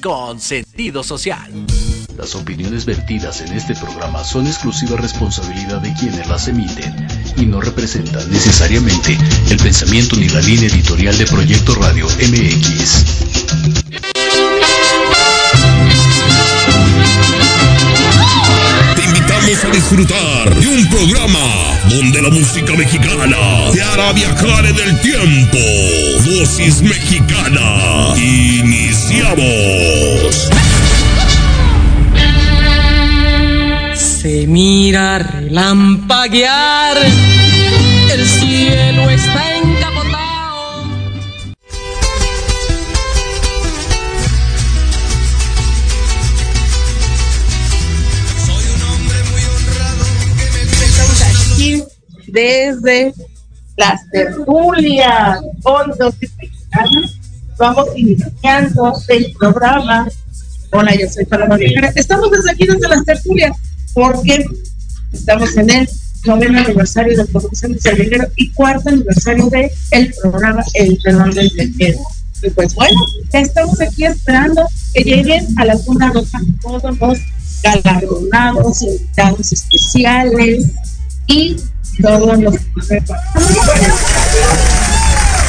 con sentido social. Las opiniones vertidas en este programa son exclusiva responsabilidad de quienes las emiten y no representan necesariamente el pensamiento ni la línea editorial de Proyecto Radio MX. Te invitamos a disfrutar de un programa donde la música mexicana te hará viajar en el tiempo. Dosis mexicana. Se mira relampaguear. El cielo está encapotado. Soy un hombre muy honrado que me Estamos aquí desde las tertulias, hoy mexicanas. Vamos iniciando el programa. Hola, yo soy Paloma Viajera. Estamos desde aquí, desde las tertulias, porque estamos en el noveno aniversario de producción de Salguero y cuarto aniversario de el programa El Telón del Viajero. Y pues bueno, estamos aquí esperando que lleguen a la Luna Roja todos los galardonados, invitados especiales y todos los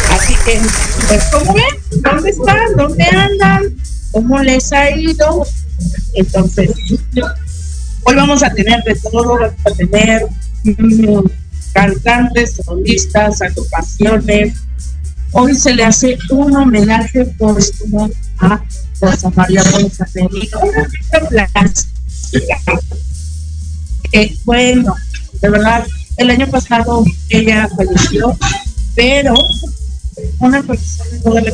Así que, pues, ¿cómo ven? ¿Dónde están? ¿Dónde andan? cómo les ha ido. Entonces, hoy vamos a tener de todo, vamos a tener cantantes, solistas, agrupaciones. Hoy se le hace un homenaje póstumo a Rosa María González. Eh, bueno, de verdad, el año pasado ella falleció, pero una persona toda la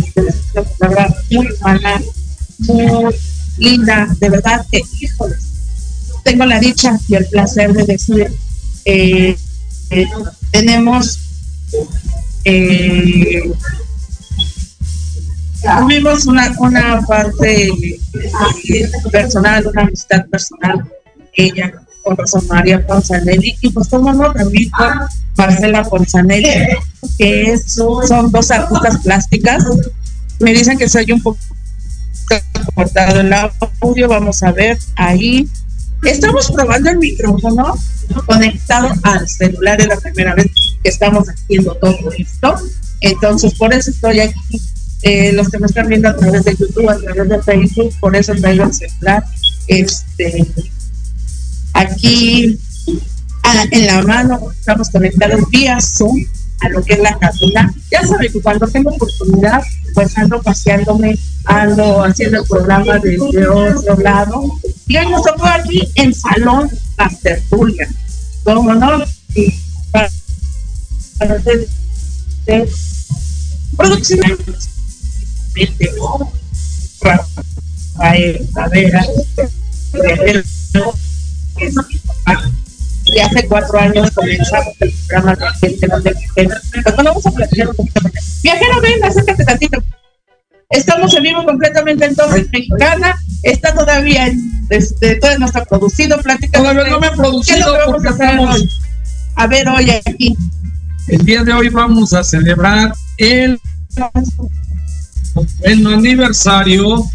verdad, muy humana, muy linda, de verdad que, híjole, tengo la dicha y el placer de decir, eh, eh, tenemos eh, tuvimos una, una parte personal, una amistad personal, ella con Rosa María Ponzanelli y pues como no también con Marcela Ponzanelli, que es, son dos artistas plásticas. Me dicen que soy un poco cortado el audio, vamos a ver ahí. Estamos probando el micrófono conectado al celular, es la primera vez que estamos haciendo todo esto. Entonces, por eso estoy aquí. Eh, los que me están viendo a través de YouTube, a través de Facebook, por eso traigo el celular. Este, aquí en la mano, estamos conectados vía Zoom a lo que es la cabina. Ya saben que cuando tengo oportunidad, pues ando paseándome, ando haciendo el programa desde otro lado. Y hoy nos tocó aquí en Salón La Tertulia. ¿Cómo no? Y para, para hacer de Rafael y hace cuatro años comenzamos el programa de gente donde pues vamos a platicar un poquito Viajero, ven, acércate tantito. Estamos en vivo completamente en Torres Mexicana. Está todavía, en, este, todavía no está producido. Plática. Todavía no me ha producido porque estamos. A ver, hoy aquí. El día de hoy vamos a celebrar el, el aniversario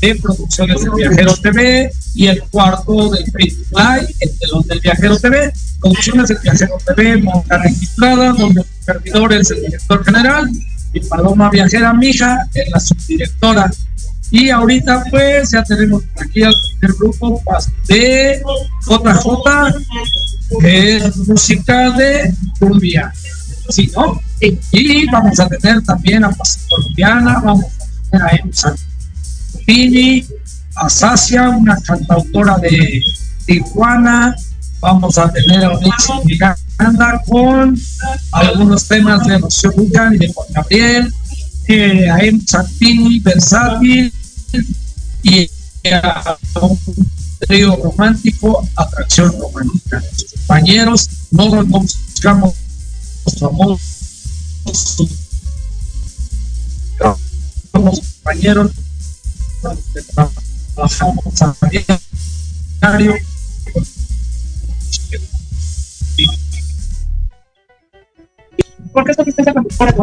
de Producciones del Viajero TV y el cuarto del Facebook Live, el telón del Viajero TV, Producciones del Viajero TV, monta registrada, donde el servidor es el director general y Paloma Viajera Mija es la subdirectora. Y ahorita pues ya tenemos aquí al primer grupo de JJ, que es música de cumbia. ¿Sí, no? Y vamos a tener también a Paz Colombiana, vamos a tener a Emsa Pini, Asacia, una cantautora de Tijuana. Vamos a tener a Onyx Miranda con algunos temas de Rocío Ducan y de Juan Gabriel, eh, a M. Santini, Versátil y a un trío romántico, Atracción Romántica. Compañeros, no nos buscamos famosos compañeros a diario. ¿Por qué para?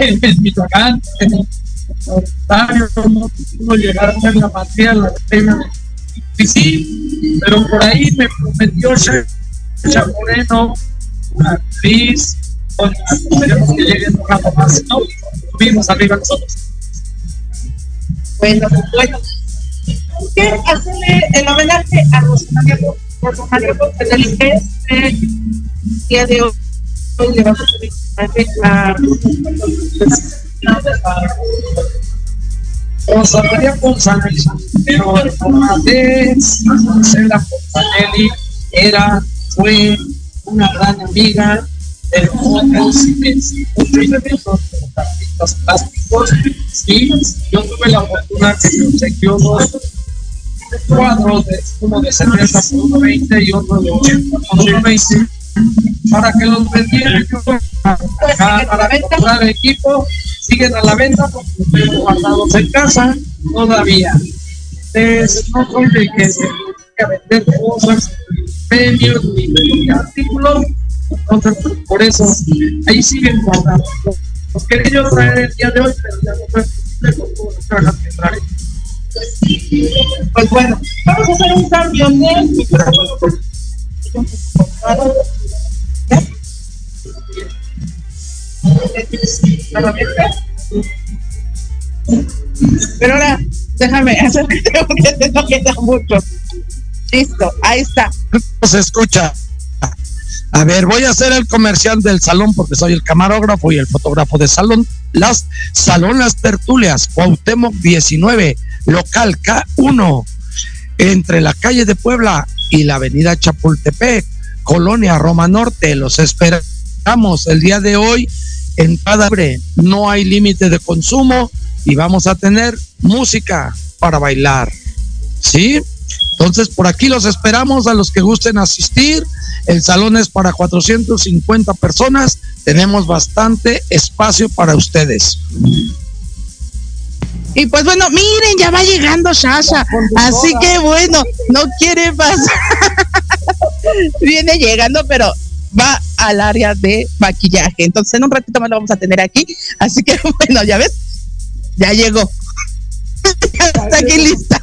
En Michoacán, en Ontario, no pudo llegar a la la y sí, pero por ahí me prometió Chacha Moreno, actriz, esperemos que llegue un rato más, ¿no? Subimos arriba nosotros. Bueno, bueno. ¿Qué hacerle el homenaje a Rosa María este día de hoy? Le vamos a hacer a Rosa María pero Marcela Fontanelli era, fue una gran amiga otros muchos artistas plásticos. Sí, yo tuve la fortuna que me obsequió dos cuadros, de, uno de 70 por 20 y otro de 80 por 20 para que los vendieran para comprar el equipo. Siguen a la venta porque tengo guardados en casa todavía. Entonces no soy de vender cosas medios ni artículos por eso ahí siguen guardados los quería yo traer el día de hoy pero ya no fue posible trae pues bueno, vamos a hacer un cambio de micrófono. Pero ahora déjame hacer que no queda mucho. Listo, ahí está. Se escucha. A ver, voy a hacer el comercial del salón porque soy el camarógrafo y el fotógrafo de salón. Las Salón Las Tertulias, Cuauhtémoc 19, local K1, entre la calle de Puebla y la avenida Chapultepec, Colonia Roma Norte. Los esperamos el día de hoy en cada No hay límite de consumo y vamos a tener música para bailar. ¿Sí? Entonces, por aquí los esperamos a los que gusten asistir. El salón es para 450 personas. Tenemos bastante espacio para ustedes. Y pues bueno, miren, ya va llegando Shasha. Así que bueno, no quiere pasar. Viene llegando, pero va al área de maquillaje. Entonces, en un ratito más lo vamos a tener aquí. Así que bueno, ya ves, ya llegó. Está aquí lista.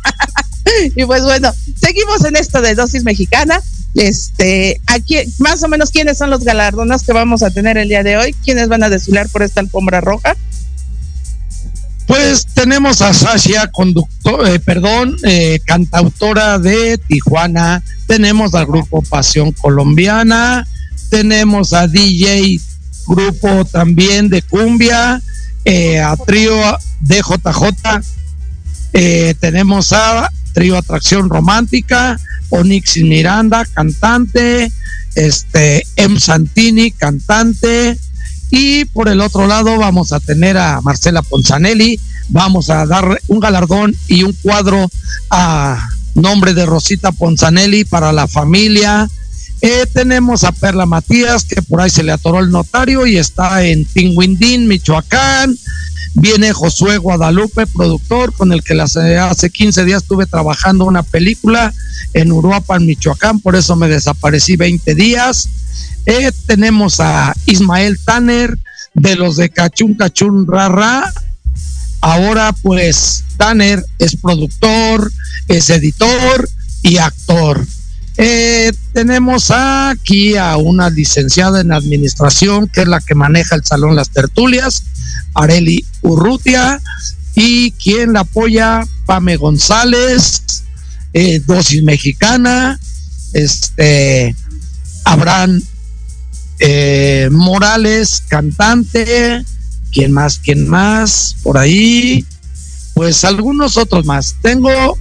y pues bueno, seguimos en esto de dosis mexicana. Este, aquí, más o menos, ¿quiénes son los galardones que vamos a tener el día de hoy? ¿Quiénes van a desfilar por esta alfombra roja? Pues tenemos a Sasha, conductor, eh, perdón, eh, cantautora de Tijuana. Tenemos al grupo Pasión Colombiana. Tenemos a DJ, grupo también de cumbia. Eh, a trío DJJ. tenemos a trío Atracción Romántica, Onix Miranda, cantante, este, M. Santini, cantante, y por el otro lado vamos a tener a Marcela Ponzanelli, vamos a dar un galardón y un cuadro a nombre de Rosita Ponzanelli para la familia. Eh, tenemos a Perla Matías, que por ahí se le atoró el notario y está en Tinguindín, Michoacán. Viene Josué Guadalupe, productor, con el que hace 15 días estuve trabajando una película en Uruapan, Michoacán, por eso me desaparecí 20 días. Eh, tenemos a Ismael Tanner, de los de Cachun Cachun Rara. Ahora pues Tanner es productor, es editor y actor. Eh, tenemos aquí a una licenciada en administración, que es la que maneja el Salón Las Tertulias, Areli Urrutia, y quien la apoya, Pame González, eh, Dosis Mexicana, este, Abraham eh, Morales, cantante, ¿quién más? ¿Quién más? Por ahí, pues algunos otros más. Tengo,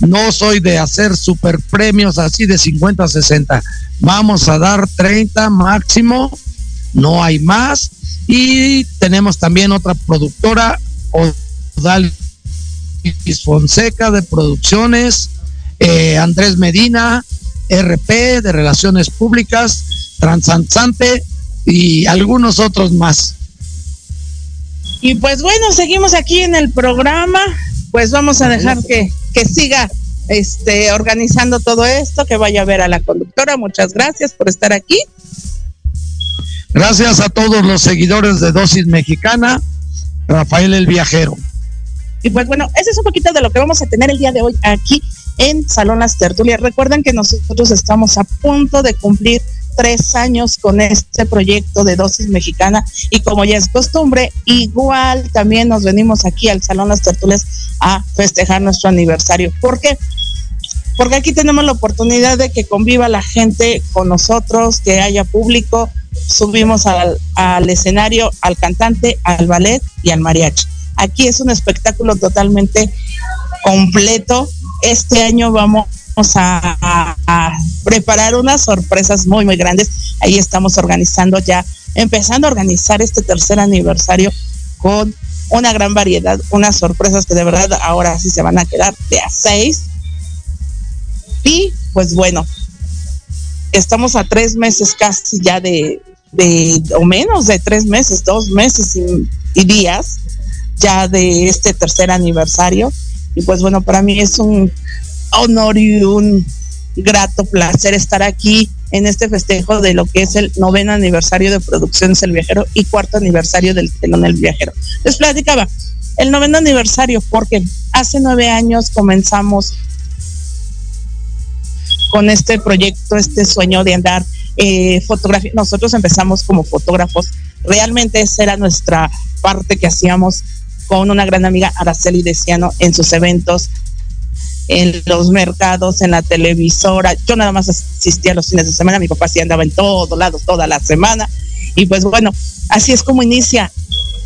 no soy de hacer super premios así de 50 a 60. Vamos a dar 30 máximo, no hay más y tenemos también otra productora, Odal Fonseca de Producciones, eh, Andrés Medina, RP de Relaciones Públicas, Transansante y algunos otros más. Y pues bueno, seguimos aquí en el programa, pues vamos a dejar que, que siga este, organizando todo esto, que vaya a ver a la conductora. Muchas gracias por estar aquí. Gracias a todos los seguidores de Dosis Mexicana, Rafael el Viajero. Y pues bueno, ese es un poquito de lo que vamos a tener el día de hoy aquí en Salón Las Tertulias. Recuerden que nosotros estamos a punto de cumplir tres años con este proyecto de dosis mexicana y como ya es costumbre, igual también nos venimos aquí al Salón Las Tertulias a festejar nuestro aniversario. ¿Por qué? Porque aquí tenemos la oportunidad de que conviva la gente con nosotros, que haya público, subimos al, al escenario al cantante, al ballet y al mariachi. Aquí es un espectáculo totalmente completo. Este año vamos a, a, preparar unas sorpresas muy, muy grandes. Ahí estamos organizando ya, empezando a organizar este tercer aniversario con una gran variedad, unas sorpresas que de verdad ahora sí se van a quedar de a seis. Y pues bueno, estamos a tres meses casi ya de, de o menos de tres meses, dos meses y, y, días ya de este tercer aniversario. Y pues bueno, para mí es un honor y un grato placer estar aquí en este festejo de lo que es el noveno aniversario de Producciones El Viajero y cuarto aniversario del Telón El Viajero. Les platicaba, el noveno aniversario porque hace nueve años comenzamos con este proyecto, este sueño de andar eh, fotografía. Nosotros empezamos como fotógrafos, realmente esa era nuestra parte que hacíamos con una gran amiga Araceli Deciano en sus eventos, en los mercados, en la televisora. Yo nada más asistía los fines de semana, mi papá sí andaba en todos lados toda la semana. Y pues bueno, así es como inicia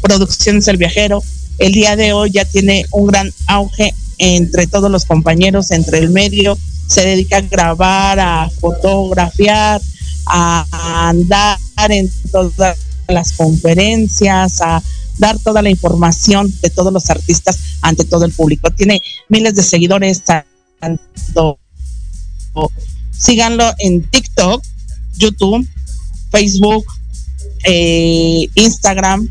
Producciones El Viajero. El día de hoy ya tiene un gran auge entre todos los compañeros, entre el medio. Se dedica a grabar, a fotografiar, a andar en todas las conferencias, a dar toda la información de todos los artistas ante todo el público. Tiene miles de seguidores, síganlo en TikTok, YouTube, Facebook, eh, Instagram,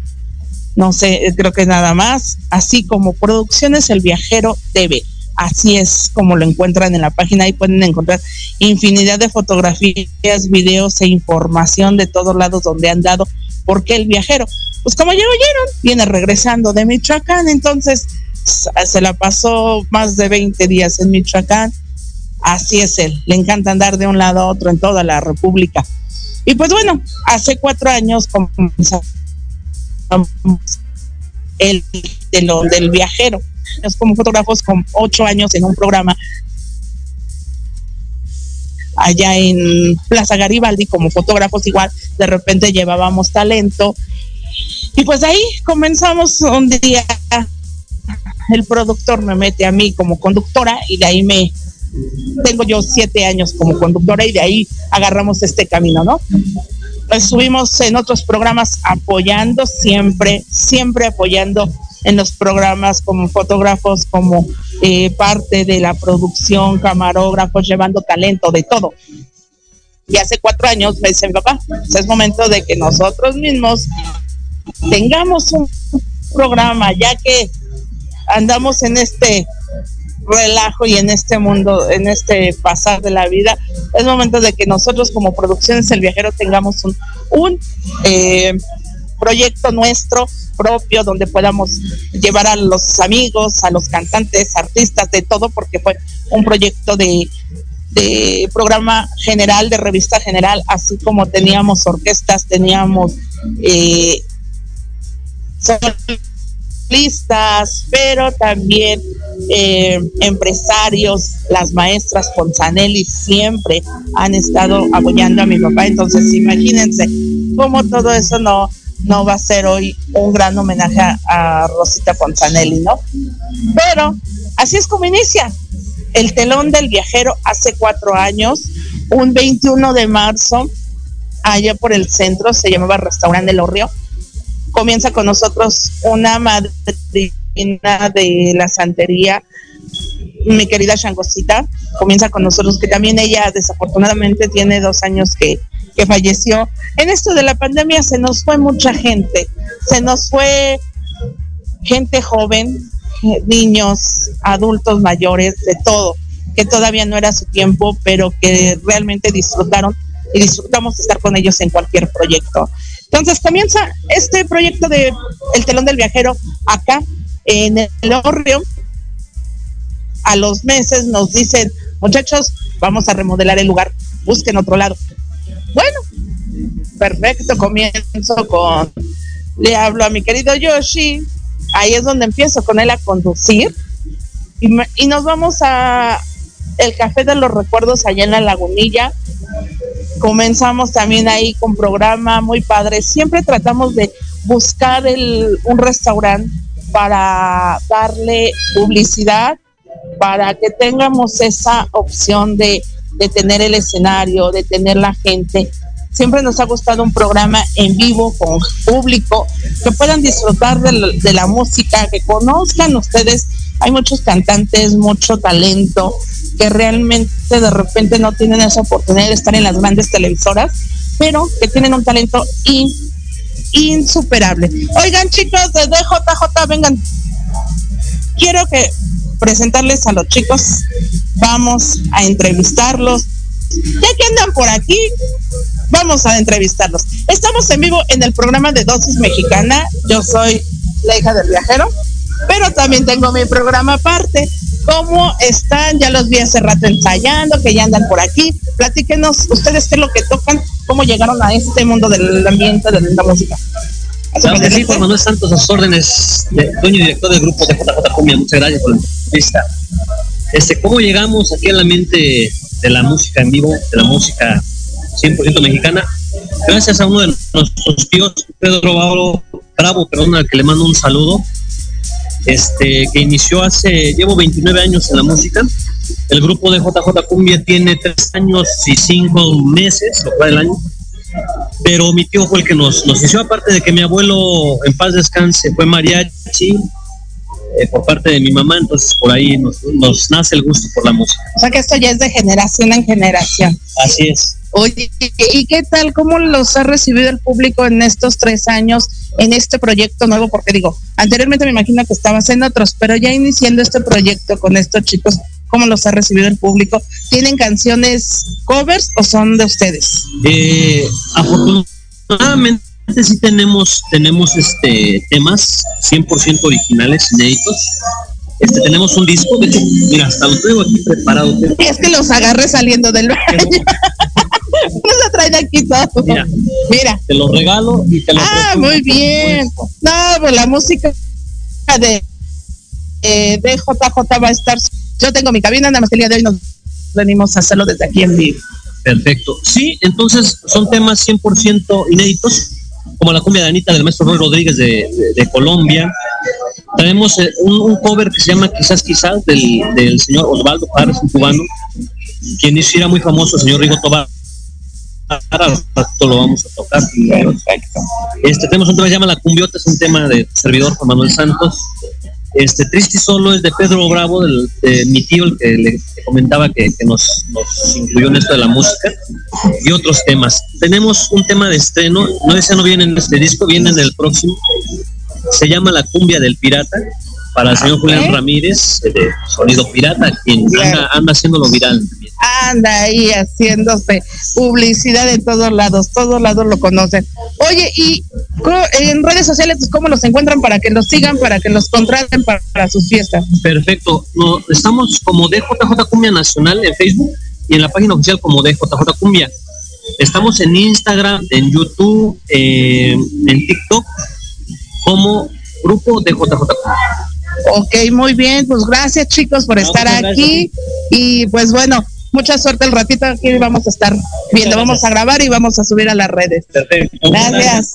no sé, creo que nada más, así como Producciones El Viajero TV. Así es como lo encuentran en la página. Ahí pueden encontrar infinidad de fotografías, videos e información de todos lados donde han dado. Porque el viajero, pues como ya oyeron, viene regresando de Michoacán, entonces se la pasó más de 20 días en Michoacán. Así es él, le encanta andar de un lado a otro en toda la República. Y pues bueno, hace cuatro años comenzamos el telón del viajero. Es como fotógrafos con ocho años en un programa allá en Plaza Garibaldi como fotógrafos igual, de repente llevábamos talento. Y pues ahí comenzamos un día, el productor me mete a mí como conductora y de ahí me, tengo yo siete años como conductora y de ahí agarramos este camino, ¿no? Estuvimos en otros programas apoyando, siempre, siempre apoyando en los programas como fotógrafos, como eh, parte de la producción, camarógrafos, llevando talento, de todo. Y hace cuatro años me dice mi papá, pues es momento de que nosotros mismos tengamos un programa, ya que andamos en este relajo y en este mundo, en este pasar de la vida, es momento de que nosotros como Producciones El Viajero tengamos un, eh, proyecto nuestro propio donde podamos llevar a los amigos, a los cantantes, artistas, de todo, porque fue un proyecto de, de programa general, de revista general, así como teníamos orquestas, teníamos eh, solistas, pero también eh, empresarios, las maestras Ponzanelli siempre han estado apoyando a mi papá, entonces imagínense cómo todo eso no, no va a ser hoy un gran homenaje a, Rosita Ponzanelli, ¿no? Pero así es como inicia el telón del viajero hace cuatro años, un 21 de marzo, allá por el centro, se llamaba Restaurante del Orrio. Comienza con nosotros una madrina de la santería, mi querida Changosita, comienza con nosotros, que también ella desafortunadamente tiene dos años que, que falleció. En esto de la pandemia se nos fue mucha gente, se nos fue gente joven, niños, adultos mayores, de todo, que todavía no era su tiempo, pero que realmente disfrutaron y disfrutamos de estar con ellos en cualquier proyecto. Entonces comienza este proyecto de El Telón del Viajero acá en el Orrio. A los meses nos dicen, muchachos, vamos a remodelar el lugar, busquen otro lado. Bueno, perfecto, comienzo con, le hablo a mi querido Yoshi, ahí es donde empiezo con él a conducir y, y nos vamos a el Café de los Recuerdos allá en la Lagunilla. Comenzamos también ahí con programa muy padre. Siempre tratamos de buscar el, un restaurante para darle publicidad, para que tengamos esa opción de de tener el escenario, de tener la gente. Siempre nos ha gustado un programa en vivo con público, que puedan disfrutar de la, de la música, que conozcan ustedes. Hay muchos cantantes, mucho talento, que realmente de repente no tienen esa oportunidad de estar en las grandes televisoras, pero que tienen un talento in, insuperable. Oigan chicos de DJJ, vengan. Quiero que presentarles a los chicos, vamos a entrevistarlos. Ya que andan por aquí, vamos a entrevistarlos. Estamos en vivo en el programa de Dosis Mexicana. Yo soy la hija del viajero, pero también tengo mi programa aparte. ¿Cómo están? Ya los vi hace rato ensayando, que ya andan por aquí. Platíquenos ustedes qué es lo que tocan, cómo llegaron a este mundo del ambiente de la música. Claro que sí, Juan Manuel Santos, a sus órdenes, de, dueño y director del grupo de JJ Cumbia. Muchas gracias por la entrevista. Este, ¿Cómo llegamos aquí a la mente de la música en vivo, de la música 100% mexicana? Gracias a uno de nuestros tíos, Pedro Bravo, Bravo perdón, al que le mando un saludo, este, que inició hace, llevo 29 años en la música. El grupo de JJ Cumbia tiene tres años y cinco meses, lo cual el año. Pero mi tío fue el que nos, nos inició, aparte de que mi abuelo en paz descanse fue mariachi, eh, por parte de mi mamá, entonces por ahí nos, nos nace el gusto por la música. O sea que esto ya es de generación en generación. Así es. Oye, ¿y qué tal? ¿Cómo los ha recibido el público en estos tres años en este proyecto nuevo? Porque digo, anteriormente me imagino que estabas en otros, pero ya iniciando este proyecto con estos chicos, ¿cómo los ha recibido el público? ¿Tienen canciones covers o son de ustedes? Eh, afortunadamente sí tenemos, tenemos este temas 100% originales, inéditos. Este, tenemos un disco, de hecho, mira, hasta lo traigo aquí preparado. Es que los agarré saliendo del baño. Nos traen aquí todo. Mira, Mira. te lo regalo y te lo Ah, muy bien. No, pues la música de, eh, de JJ va a estar. Yo tengo mi cabina, nada más que el día de hoy nos venimos a hacerlo desde aquí en vivo. Perfecto. Sí, entonces son temas 100% inéditos, como la cumbia de Anita del maestro Roy Rodríguez de, de- de Colombia. Tenemos eh, un, un cover que se llama Quizás Quizás del, del señor Osvaldo Juárez, un cubano, quien hizo era muy famoso, el señor Rigo Tobar. Ahora lo vamos a tocar. Este, tenemos un tema que se llama La Cumbiota, es un tema de servidor Juan Manuel Santos. Este, Triste y Solo es de Pedro Bravo, del, de mi tío, el que le comentaba que, que nos, nos incluyó en esto de la música, y otros temas. Tenemos un tema de estreno, no ese no viene en este disco, viene en el próximo. Se llama La Cumbia del Pirata, para el señor Julián Ramírez, de Sonido Pirata, quien anda, anda haciéndolo viral. Anda ahí haciéndose publicidad de todos lados, todos lados lo conocen. Oye, y en redes sociales, pues, ¿cómo los encuentran para que los sigan, para que los contraten para, para sus fiestas? Perfecto. No, estamos como DJJ Cumbia Nacional en Facebook y en la página oficial como DJJ Cumbia. Estamos en Instagram, en YouTube, eh, en TikTok como grupo DJJ Cumbia. Ok, muy bien, pues gracias chicos por No, estar gracias. aquí y pues bueno, mucha suerte el ratito aquí vamos a estar viendo, vamos a grabar y vamos a subir a las redes. Gracias.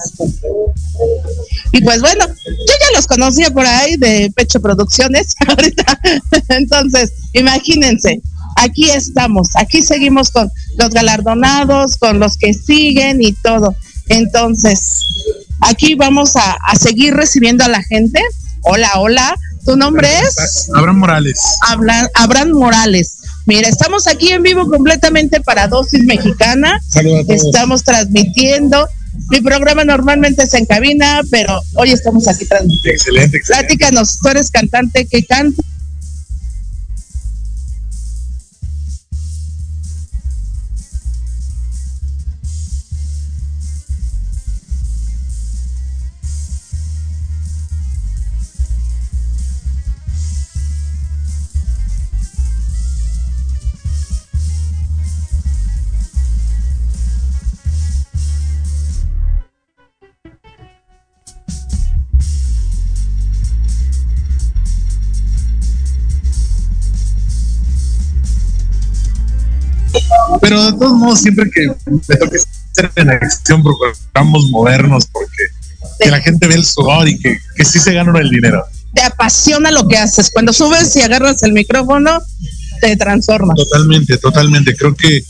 Y pues bueno, yo ya los conocía por ahí de Pecho Producciones ahorita. Entonces, imagínense, aquí estamos, aquí seguimos con los galardonados, con los que siguen y todo. Entonces, aquí vamos a, a seguir recibiendo a la gente. Hola, hola. ¿Tu nombre es? Abraham Morales. Habla- Abraham Morales. Mira, estamos aquí en vivo completamente para Dosis Mexicana. Saludos a todos. Estamos transmitiendo. Mi programa normalmente es en cabina, pero hoy estamos aquí transmitiendo. Excelente, excelente. Platícanos, tú eres cantante, ¿qué canta? Todos modos, siempre que me toque estar en acción, procuramos movernos porque que la gente ve el sudor y que, que sí se gana el dinero. Te apasiona lo que haces. Cuando subes y agarras el micrófono, te transformas. Totalmente, totalmente. Creo que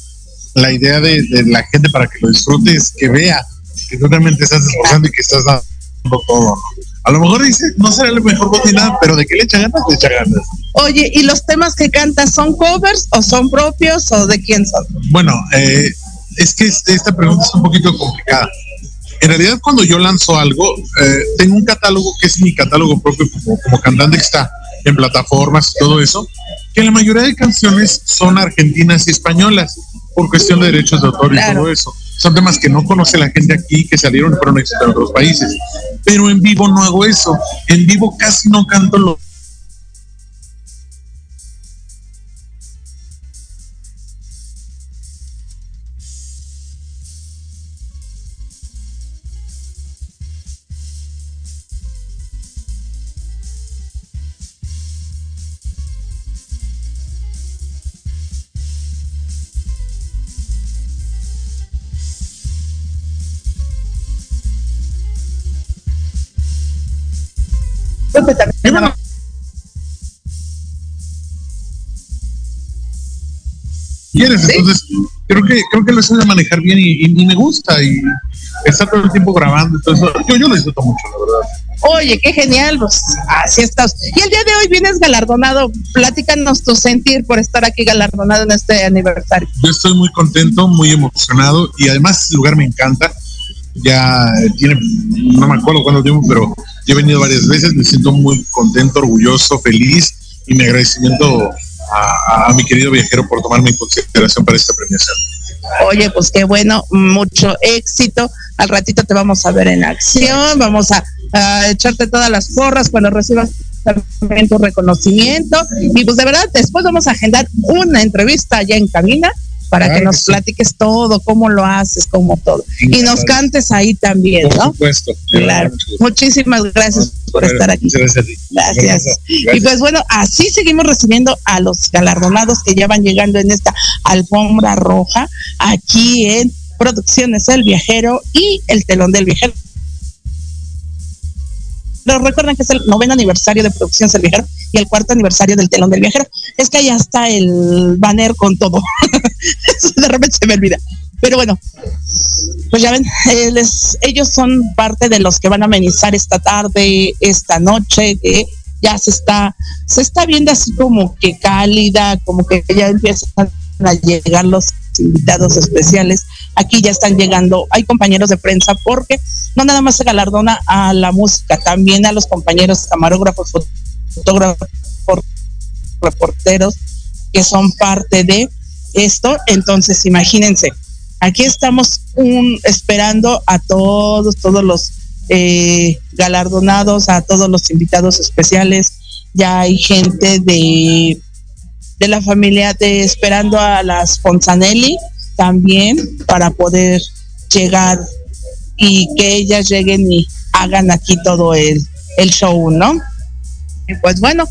la idea de, de la gente para que lo disfrute es que vea que tú realmente estás esforzando y que estás dando todo. ¿no? A lo mejor dice, no será el mejor voz ni nada, pero de que le echa ganas, le echa ganas. Oye, ¿y los temas que cantas son covers o son propios o de quién son? Bueno, eh, es que este- esta pregunta es un poquito complicada. En realidad, cuando yo lanzo algo, eh, tengo un catálogo que es mi catálogo propio como, como cantante que está en plataformas y todo eso, que la mayoría de canciones son argentinas y españolas por cuestión de derechos de autor y Claro. todo eso. Son temas que no conoce la gente aquí, que salieron y fueron éxitos en otros países. Pero en vivo no hago eso. En vivo casi no canto lo quieres. Entonces, creo que creo que lo sabe manejar bien y, y- y me gusta y está todo el tiempo grabando. Entonces, yo, yo lo disfruto mucho, la verdad. Oye, qué genial, pues así estás. Y el día de hoy vienes galardonado. Platícanos tu sentir por estar aquí galardonado en este aniversario. Yo estoy muy contento, muy emocionado y además este lugar me encanta. Ya tiene, no me acuerdo cuánto tiempo, pero yo he venido varias veces. Me siento muy contento, orgulloso, feliz y mi agradecimiento a, a mi querido viajero por tomarme en consideración para esta premiación. Oye, pues qué bueno, mucho éxito. Al ratito te vamos a ver en acción, vamos a, echarte todas las porras cuando recibas también tu reconocimiento. Y pues de verdad, después vamos a agendar una entrevista allá en cabina para Claro que nos sí. platiques todo, cómo lo haces, cómo todo. Y nos cantes ahí también, Por ¿no? supuesto. Claro. Muchísimas gracias por estar aquí. Gracias. Gracias. Y pues bueno, así seguimos recibiendo a los galardonados que ya van llegando en esta alfombra roja aquí en Producciones El Viajero y El Telón del Viajero. Pero recuerden que es el noveno aniversario de Producciones El Viajero y el cuarto aniversario del Telón del Viajero. Es que allá está el banner con todo. Eso de repente se me olvida. Pero bueno, pues ya ven, eh, les- ellos son parte de los que van a amenizar esta tarde, esta noche, que ya se está, se está viendo así como que cálida, como que ya empiezan a llegar los invitados especiales. Aquí ya están llegando, hay compañeros de prensa porque no nada más se galardona a la música, también a los compañeros camarógrafos, fotógrafos, reporteros que son parte de esto. Entonces, imagínense, aquí estamos un, esperando a todos, todos los eh, galardonados, a todos los invitados especiales. Ya hay gente de, de la familia de esperando a las Fonzanelli también para poder llegar y que ellas lleguen y hagan aquí todo el, el show, ¿no? Y pues bueno,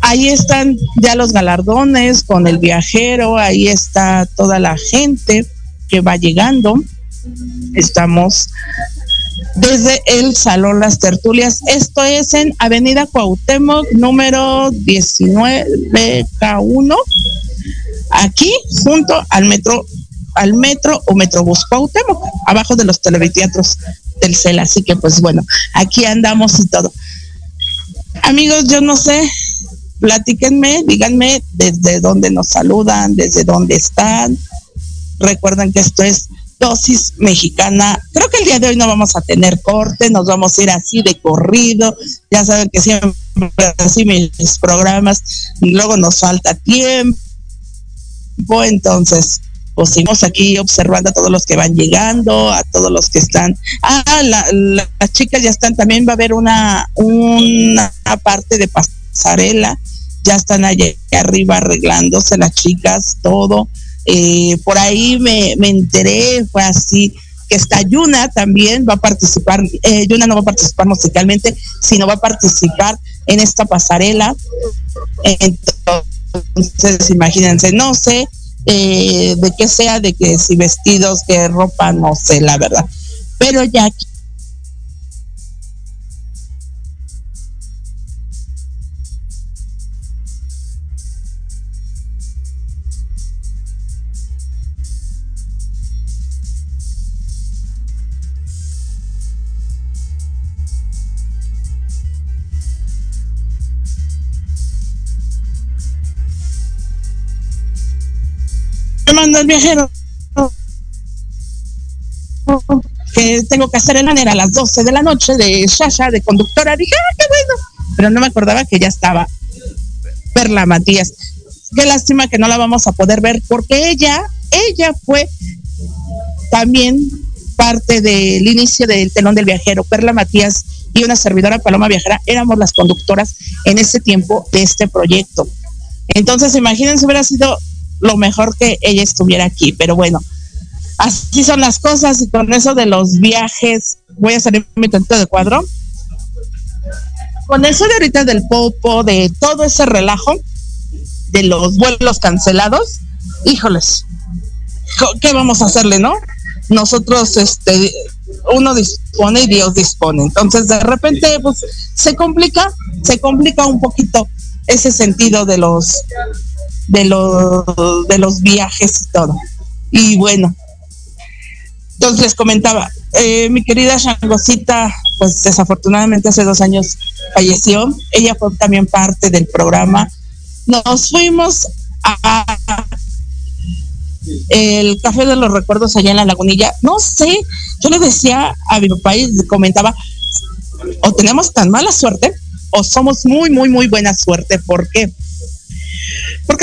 ahí están ya los galardones con el viajero, ahí está toda la gente que va llegando. Estamos desde el Salón Las Tertulias. Esto es en Avenida Cuauhtémoc, número 19K1, aquí junto al metro al metro o Metrobús Cuauhtémoc, abajo de los televiteatros del CEL. Así que pues bueno, aquí andamos y todo. Amigos, yo no sé, platíquenme, díganme desde dónde nos saludan, desde dónde están. Recuerden que esto es dosis mexicana. Creo que el día de hoy no vamos a tener corte, nos vamos a ir así de corrido. Ya saben que siempre así mis programas, luego nos falta tiempo. Entonces, pues seguimos aquí observando a todos los que van llegando, a todos los que están. Ah, la- la- las chicas ya están, también va a haber una, una parte de pasarela, ya están allá arriba arreglándose las chicas, todo. Eh, por ahí me, me enteré, fue así, que está Yuna también, va a participar, eh, Yuna no va a participar musicalmente, sino va a participar en esta pasarela. Entonces, imagínense, no sé eh, de qué sea, de que si vestidos, que ropa, no sé, la verdad. Pero ya me manda el viajero que tengo que hacer el manera a las 12 de la noche de Shasha, de conductora. Dije, ah, qué bueno. Pero no me acordaba que ya estaba Perla Matías. Qué lástima que no la vamos a poder ver porque ella, ella fue también parte del inicio del telón del viajero. Perla Matías y una servidora Paloma Viajera éramos las conductoras en ese tiempo de este proyecto. Entonces, imagínense, hubiera sido lo mejor que ella estuviera aquí, pero bueno, así son las cosas y con eso de los viajes, voy a salir mi tantito de cuadro. Con eso de ahorita del popo, de todo ese relajo, de los vuelos cancelados, híjoles, ¿qué vamos a hacerle, no? Nosotros, este, uno dispone y Dios dispone. Entonces, de repente, pues se complica, se complica un poquito ese sentido de los de los de los viajes y todo. Y bueno, entonces les comentaba, eh, mi querida Shangosita, pues desafortunadamente hace dos años falleció. Ella fue también parte del programa. Nos fuimos a el Café de los Recuerdos allá en la Lagunilla. No sé, yo le decía a mi papá y le comentaba, o tenemos tan mala suerte o somos muy, muy, muy buena suerte. ¿Por qué? Porque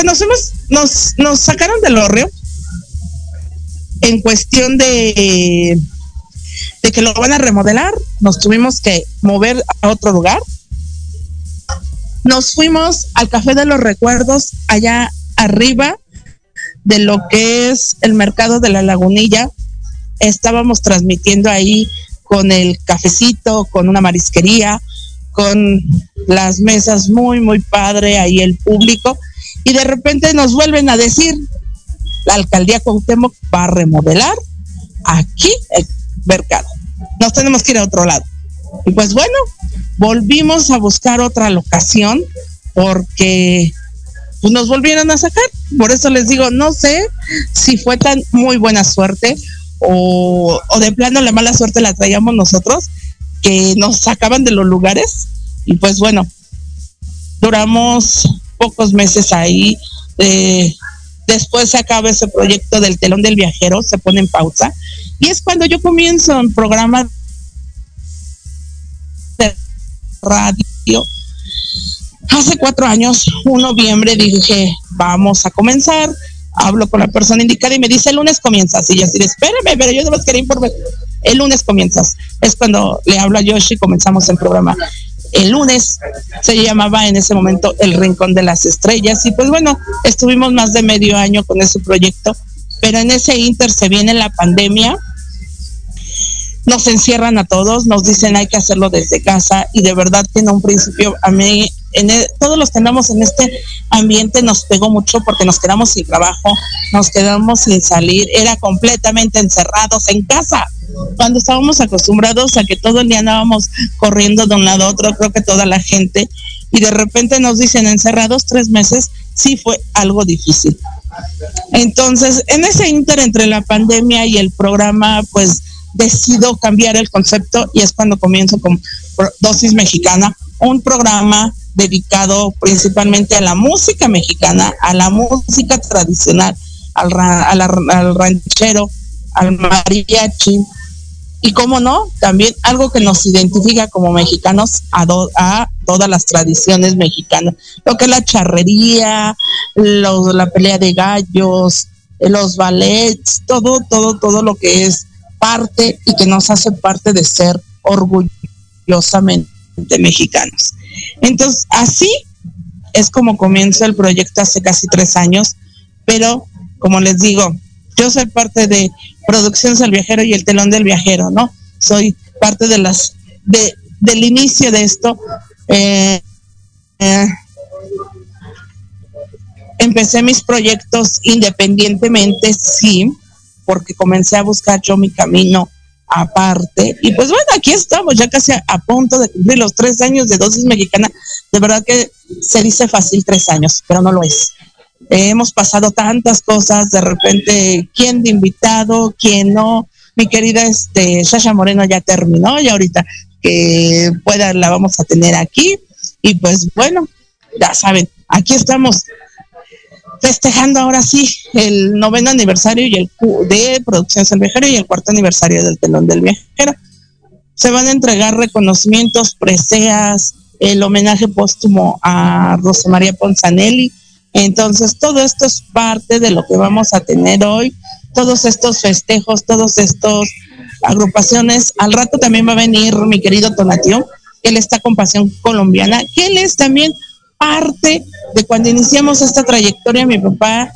nos, hemos, nos, nos sacaron del horreo en cuestión de, de que lo van a remodelar, nos tuvimos que mover a otro lugar. Nos fuimos al Café de los Recuerdos allá arriba de lo que es el mercado de la lagunilla. Estábamos transmitiendo ahí con el cafecito, con una marisquería, con las mesas muy, muy padre, ahí el público. Y de repente nos vuelven a decir, la alcaldía Cuauhtémoc va a remodelar aquí el mercado. Nos tenemos que ir a otro lado. Y pues bueno, volvimos a buscar otra locación porque pues, nos volvieron a sacar. Por eso les digo, no sé si fue tan muy buena suerte o, o de plano la mala suerte la traíamos nosotros, que nos sacaban de los lugares. Y pues bueno, duramos pocos meses ahí. Eh, después se acaba ese proyecto del telón del viajero, se pone en pausa. Y es cuando yo comienzo un programa de radio. Hace cuatro años, un noviembre, dije, vamos a comenzar. Hablo con la persona indicada y me dice, el lunes comienzas. Y yo así, espérame, pero yo debo querer informar. El lunes comienzas. Es cuando le hablo a Yoshi y comenzamos el programa el lunes. Se llamaba en ese momento El Rincón de las Estrellas. Y pues bueno, estuvimos más de medio año con ese proyecto, pero en ese inter se viene la pandemia, nos encierran a todos, nos dicen hay que hacerlo desde casa y de verdad que en un principio a mí, en todos los que andamos en este ambiente nos pegó mucho porque nos quedamos sin trabajo, nos quedamos sin salir, era completamente encerrados en casa cuando estábamos acostumbrados a que todo el día andábamos corriendo de un lado a otro, creo que toda la gente, y de repente nos dicen encerrados tres meses, sí fue algo difícil. Entonces, en ese inter entre la pandemia y el programa, pues decido cambiar el concepto y es cuando comienzo con Dosis Mexicana, un programa dedicado principalmente a la música mexicana, a la música tradicional, al, al ranchero, al mariachi, y cómo no, también algo que nos identifica como mexicanos a, a todas las tradiciones mexicanas, lo que es la charrería, la pelea de gallos, los ballets, todo, todo, todo lo que es parte y que nos hace parte de ser orgullosamente mexicanos. Entonces, así es como comienza el proyecto hace casi tres años, pero como les digo, yo soy parte de Producciones El Viajero y El Telón del Viajero, ¿no? Soy parte de las, de, del inicio de esto. Eh, eh, empecé mis proyectos independientemente, sí, porque comencé a buscar yo mi camino aparte. Y pues bueno, aquí estamos, ya casi a, punto de cumplir los tres años de dosis mexicana. De verdad que se dice fácil tres años, pero no lo es hemos pasado tantas cosas, de repente, quién de invitado, quién no. Mi querida este, Sasha Moreno ya terminó y ahorita que pueda la vamos a tener aquí. Y pues bueno, ya saben, aquí estamos festejando ahora sí el noveno aniversario y el de Producciones del Viajero y el cuarto aniversario del Telón del Viajero. Se van a entregar reconocimientos, preseas, el homenaje póstumo a Rosa María Ponzanelli, entonces, todo esto es parte de lo que vamos a tener hoy, todos estos festejos, todos estos agrupaciones. Al rato también va a venir mi querido Tonatio, él está con Pasión Colombiana, que él es también parte de cuando iniciamos esta trayectoria, mi papá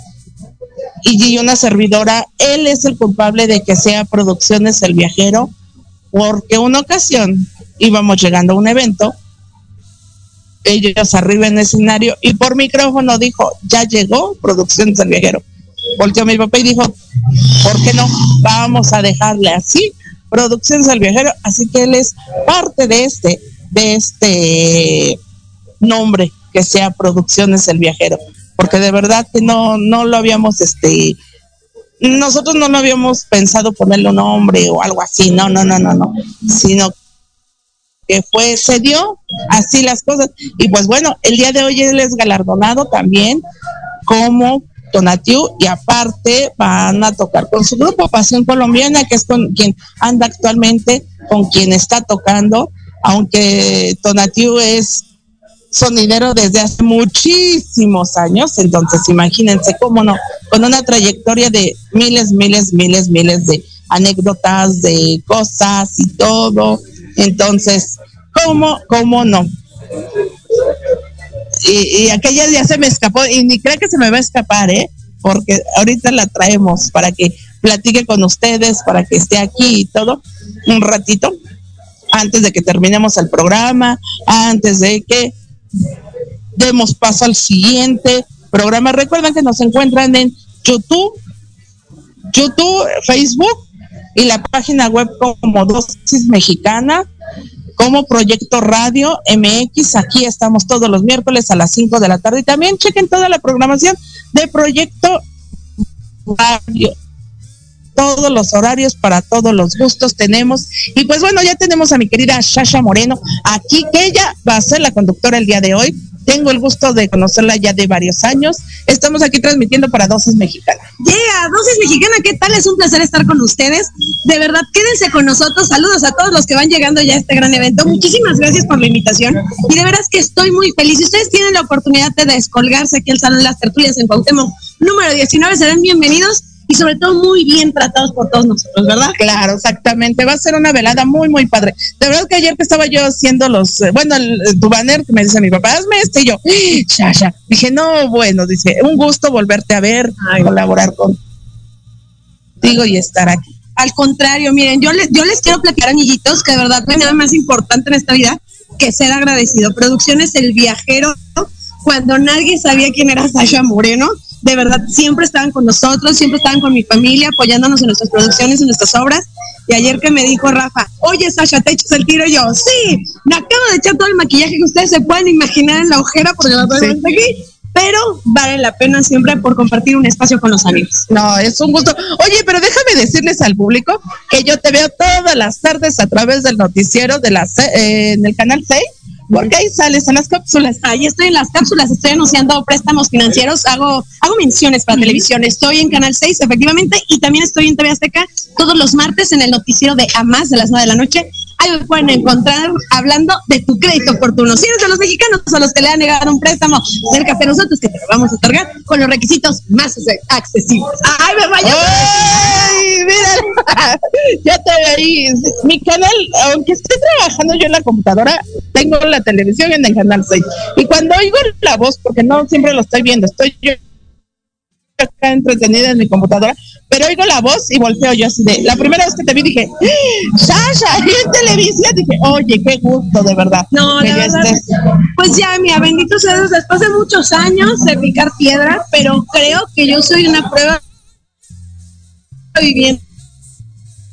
y una servidora, él es el culpable de que sea Producciones El Viajero, porque una ocasión íbamos llegando a un evento ellos arriba en el escenario y por micrófono dijo, ya llegó Producciones del Viajero. Volteó mi papá y dijo, ¿por qué no? Vamos a dejarle así Producciones El Viajero, así que él es parte de este, de este nombre que sea Producciones El Viajero, porque de verdad que no, no lo habíamos, este, nosotros no lo habíamos pensado ponerle un nombre o algo así, no, no, no, no, no, sino que fue, se dio así las cosas. Y pues bueno, el día de hoy él es galardonado también como Tonatiu y aparte van a tocar con su grupo Pasión Colombiana, que es con quien anda actualmente, con quien está tocando, aunque Tonatiu es sonidero desde hace muchísimos años, entonces imagínense cómo no, con una trayectoria de miles, miles, miles, miles de anécdotas, de cosas y todo. Entonces, ¿cómo, cómo no? Y, y aquella ya se me escapó, y ni creo que se me va a escapar, ¿eh? Porque ahorita la traemos para que platique con ustedes, para que esté aquí y todo, un ratito, antes de que terminemos el programa, antes de que demos paso al siguiente programa. Recuerden que nos encuentran en YouTube, YouTube, Facebook y la página web como Dosis Mexicana, como Proyecto Radio MX. Aquí estamos todos los miércoles a las 5 de la tarde y también chequen toda la programación de Proyecto Radio todos los horarios, para todos los gustos tenemos. Y pues bueno, ya tenemos a mi querida Shasha Moreno aquí, que ella va a ser la conductora el día de hoy. Tengo el gusto de conocerla ya de varios años. Estamos aquí transmitiendo para Dosis Mexicana. Yeah, Dosis Mexicana, ¿qué tal? Es un placer estar con ustedes. De verdad, quédense con nosotros. Saludos a todos los que van llegando ya a este gran evento. Muchísimas gracias por la invitación. Y de veras que estoy muy feliz. Si ustedes tienen la oportunidad de descolgarse aquí al Salón de las Tertulias en Cuauhtémoc, número 19, serán bienvenidos y sobre todo muy bien tratados por todos nosotros, ¿verdad? Claro, exactamente. Va a ser una velada muy, muy padre. De verdad que ayer que estaba yo haciendo los, eh, bueno, el, tu banner que me dice mi papá, hazme este y yo, Shasha. Dije, no, bueno, dice, un gusto volverte a ver, Ay, colaborar contigo y estar aquí. Al contrario, miren, yo les, yo les quiero platicar, amiguitos, que de verdad no hay nada más importante en esta vida que ser agradecido. Producciones El Viajero, cuando nadie sabía quién era Sasha Moreno, de verdad siempre estaban con nosotros, siempre estaban con mi familia, apoyándonos en nuestras producciones, en nuestras obras. Y ayer que me dijo Rafa, oye Sasha, ¿te echas el tiro? Y yo, sí, me acabo de echar todo el maquillaje que ustedes se pueden imaginar en la ojera porque lo tengo sí. aquí. Pero vale la pena siempre por compartir un espacio con los amigos. No, es un gusto. Oye, pero déjame decirles al público que yo te veo todas las tardes a través del noticiero de la, eh, en el canal 6 porque ahí sales en las cápsulas. Ahí estoy en las cápsulas, estoy anunciando préstamos financieros, hago, hago menciones para uh -huh. televisión. Estoy en Canal 6, efectivamente, y también estoy en TV Azteca todos los martes en el noticiero de A más de las 9 de la noche. Ahí me pueden encontrar hablando de tu crédito oportuno. Si eres de los mexicanos a los que le han negado un préstamo, acércate a nosotros que te lo vamos a otorgar con los requisitos más accesibles. ¡Ay, me vaya! ¡Ay, mira! ya te veo ahí. Mi canal, aunque esté trabajando yo en la computadora, tengo la televisión en el canal 6. Y cuando oigo la voz, porque no siempre lo estoy viendo, estoy yo acá entretenida en mi computadora, pero oigo la voz y volteo yo así de, la primera vez que te vi dije, Sasha, y en televisión dije, oye, qué gusto, de verdad. No, la verdad, estés... pues ya, mira, bendito sea Dios, después de muchos años de picar piedra, pero creo que yo soy una prueba viviente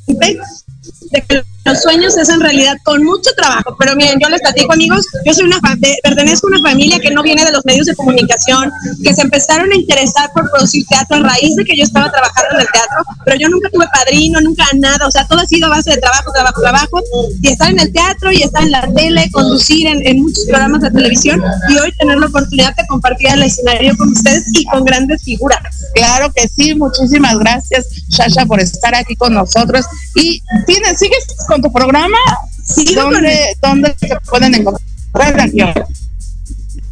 de que los sueños se hacen realidad con mucho trabajo. Pero miren, yo les platico, amigos, yo soy una de, pertenezco a una familia que no viene de los medios de comunicación, que se empezaron a interesar por producir teatro a raíz de que yo estaba trabajando en el teatro, pero yo nunca tuve padrino, nunca nada, o sea, todo ha sido a base de trabajo, trabajo, trabajo, y estar en el teatro y estar en la tele, conducir en, en muchos programas de televisión y hoy tener la oportunidad de compartir el escenario con ustedes y con grandes figuras. Claro que sí, muchísimas gracias, Shasha, por estar aquí con nosotros. Y tienes, sigues con tu programa? Sí, ¿Dónde, ¿Dónde se pueden encontrar?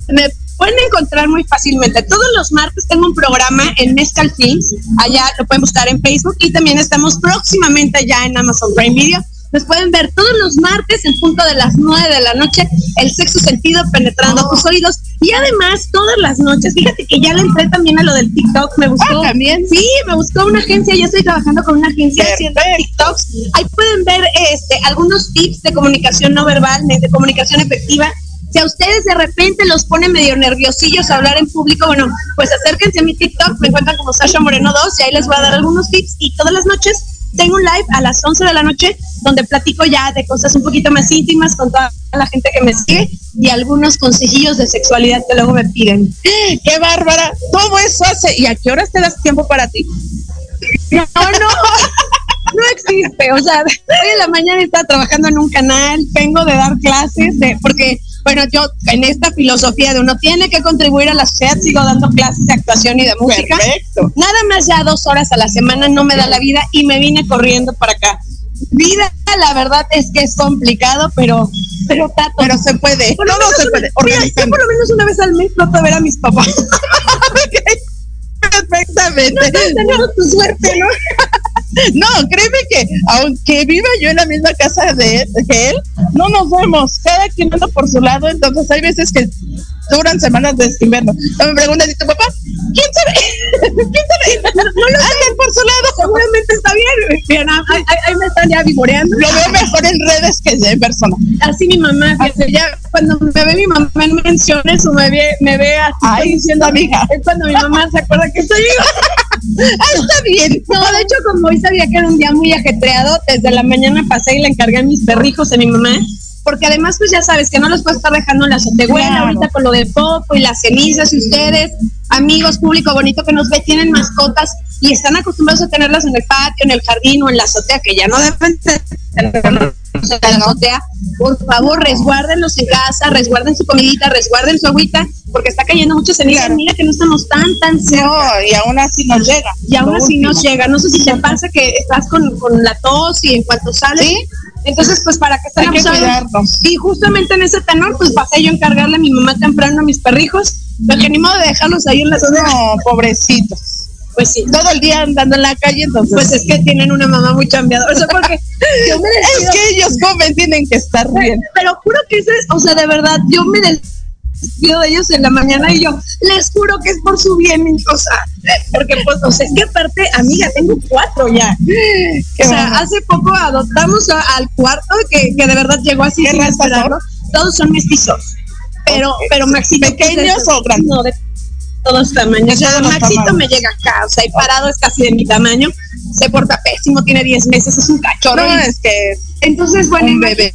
Me pueden encontrar muy fácilmente. Todos los martes tengo un programa en Mezcal Films. Allá lo pueden buscar en Facebook y también estamos próximamente ya en Amazon Prime Video. Nos pueden ver todos los martes en punto de las 9 de la noche, el sexo sentido penetrando oh. tus oídos. Y además, todas las noches, fíjate que ya le entré también a lo del TikTok, me buscó. Ah, también. Sí, me buscó una agencia, ya estoy trabajando con una agencia Perfecto. haciendo TikToks. Ahí pueden ver este, algunos tips de comunicación no verbal, de comunicación efectiva. Si a ustedes de repente los pone medio nerviosillos a hablar en público, bueno, pues acérquense a mi TikTok, me encuentran como Sasha Moreno 2 y ahí les voy a dar algunos tips y todas las noches tengo un live a las 11 de la noche donde platico ya de cosas un poquito más íntimas con toda la gente que me sigue y algunos consejillos de sexualidad que luego me piden. ¡Qué bárbara! Todo eso hace. ¿Y a qué horas te das tiempo para ti? No, no, no existe. O sea, hoy en la mañana estaba trabajando en un canal, vengo de dar clases, de, porque, bueno, yo en esta filosofía de uno tiene que contribuir a la sociedad, sigo dando clases de actuación y de música. Perfecto. Nada más ya dos horas a la semana no me da la vida y me vine corriendo para acá. Vida, la verdad es que es complicado, pero, pero Tato, Pero se puede. Todo menos se puede. mira, yo por lo menos una vez al mes trato de ver a mis papás. Perfectamente. Tenemos tu suerte, ¿no? No, créeme que aunque viva yo en la misma casa de él, que él, no nos vemos. Cada quien anda por su lado, entonces hay veces que duran semanas de invierno. No me preguntan, ¿y tu papá? ¿Quién sabe? ¿Quién sabe? No, lo Andan por su lado. Seguramente está bien. Ahí, me están ya vivoreando. Lo veo mejor en redes que en persona. Así mi mamá, fíjate, ya cuando me ve mi mamá en menciones o me ve, me ve así Ay, diciendo amiga. es cuando mi mamá se acuerda que estoy viva. Ah, está bien. No, de hecho, como hoy sabía que era un día muy ajetreado, desde la mañana pasé y le encargué a mis perrijos a mi mamá. Porque además, pues ya sabes que no los puedo estar dejando en la azotehuela Claro. ahorita con lo del popo y las cenizas. Y ustedes, amigos, público bonito que nos ve, tienen mascotas y están acostumbrados a tenerlas en el patio, en el jardín o en la azotea, que ya no deben tenerlas Por favor, resguárdenlos en casa, resguarden su comidita, resguarden su agüita, porque está cayendo mucha ceniza. Claro. Mira que no estamos tan, tan cerca. No, y aún así nos llega. Y aún así nos llega. No sé si te pasa que estás con, con la tos y en cuanto sales. Sí. Entonces, pues para que estén cuidarnos. Y justamente en ese tenor, pues pasé yo a encargarle a mi mamá temprano a mis perrijos. Porque ni modo de dejarlos ahí en la zona. No, pobrecitos. Pues sí. Todo el día andando en la calle, entonces. Pues es que tienen una mamá muy chambeadora. O sea, porque yo me es que ellos comen, tienen que estar bien. Pero juro que ese es, o sea, de verdad, yo me despido de ellos en la mañana y yo les juro que es por su bien, o sea, porque pues, o sea, es que aparte, amiga, tengo cuatro ya. Qué o sea, bueno. hace poco adoptamos a- al cuarto que, que de verdad llegó así ¿Qué sin raza esperarlo. Todos son mestizos. Pero, pero Maxito. ¿qué es ¿Pequeños o grandes? No, de todos tamaños. O sea, Maxito me llega acá, o sea, y parado es casi de mi tamaño. Se porta pésimo, tiene 10 meses, es un cachorro. No, y- es que entonces, bueno, un bebé.